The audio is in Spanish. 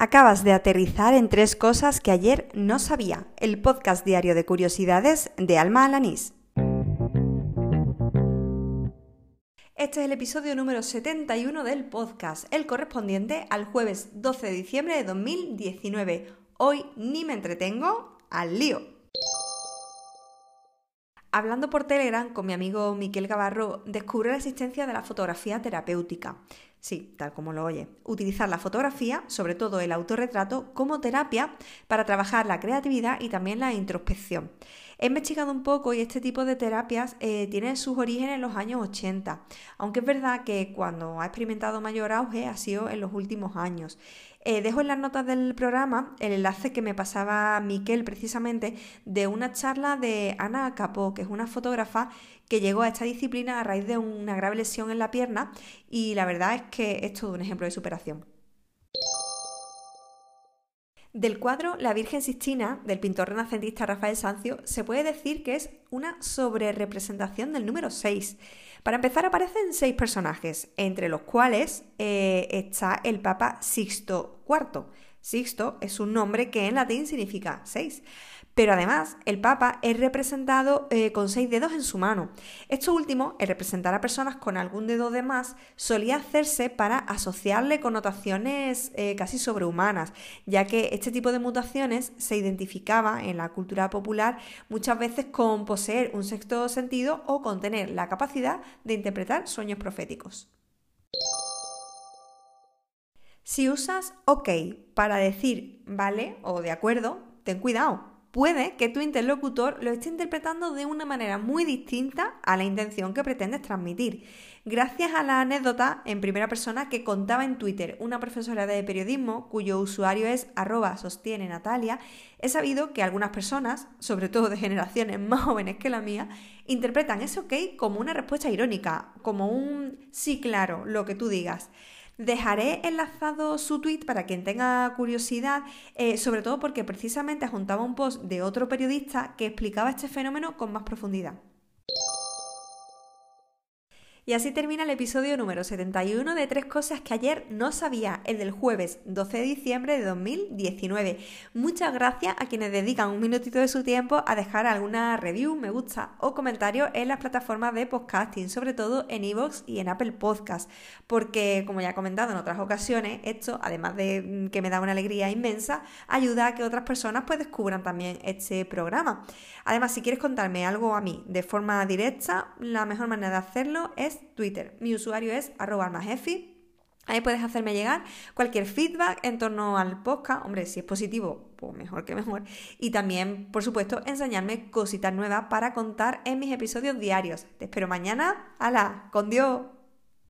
Acabas de aterrizar en tres cosas que ayer no sabía. El podcast diario de curiosidades de Alma Alanís. Este es el episodio número 71 del podcast, el correspondiente al jueves 12 de diciembre de 2019. Hoy ni me entretengo, al lío. Hablando por Telegram con mi amigo Miquel Gavarro, descubre la existencia de la fotografía terapéutica. Sí, tal como lo oye. Utilizar la fotografía, sobre todo el autorretrato, como terapia para trabajar la creatividad y también la introspección. He investigado un poco y este tipo de terapias eh, tiene sus orígenes en los años 80, aunque es verdad que cuando ha experimentado mayor auge ha sido en los últimos años. Eh, dejo en las notas del programa el enlace que me pasaba Miquel precisamente de una charla de Ana Capó, que es una fotógrafa que llegó a esta disciplina a raíz de una grave lesión en la pierna y la verdad es que es todo un ejemplo de superación. Del cuadro La Virgen Sistina del pintor renacentista Rafael Sancio se puede decir que es una sobrerepresentación del número 6. Para empezar aparecen seis personajes, entre los cuales eh, está el Papa Sixto IV. Sixto es un nombre que en latín significa seis. Pero además, el Papa es representado eh, con seis dedos en su mano. Esto último, el representar a personas con algún dedo de más, solía hacerse para asociarle connotaciones eh, casi sobrehumanas, ya que este tipo de mutaciones se identificaba en la cultura popular muchas veces con poseer un sexto sentido o con tener la capacidad de interpretar sueños proféticos. Si usas OK para decir vale o de acuerdo, ten cuidado, puede que tu interlocutor lo esté interpretando de una manera muy distinta a la intención que pretendes transmitir. Gracias a la anécdota en primera persona que contaba en Twitter una profesora de periodismo cuyo usuario es arroba sostiene Natalia, he sabido que algunas personas, sobre todo de generaciones más jóvenes que la mía, interpretan ese ok como una respuesta irónica, como un sí claro, lo que tú digas. Dejaré enlazado su tweet para quien tenga curiosidad, eh, sobre todo porque precisamente juntaba un post de otro periodista que explicaba este fenómeno con más profundidad. Y así termina el episodio número 71 de Tres Cosas que ayer no sabía, el del jueves 12 de diciembre de 2019. Muchas gracias a quienes dedican un minutito de su tiempo a dejar alguna review, me gusta o comentario en las plataformas de podcasting, sobre todo en iVoox y en Apple Podcast, porque como ya he comentado en otras ocasiones, esto, además de mm, que me da una alegría inmensa, ayuda a que otras personas pues descubran también este programa. Además, si quieres contarme algo a mí de forma directa, la mejor manera de hacerlo es Twitter. Mi usuario es arroba Ahí puedes hacerme llegar cualquier feedback en torno al podcast. Hombre, si es positivo, pues mejor que mejor. Y también, por supuesto, enseñarme cositas nuevas para contar en mis episodios diarios. Te espero mañana. ¡Hala! ¡Con Dios!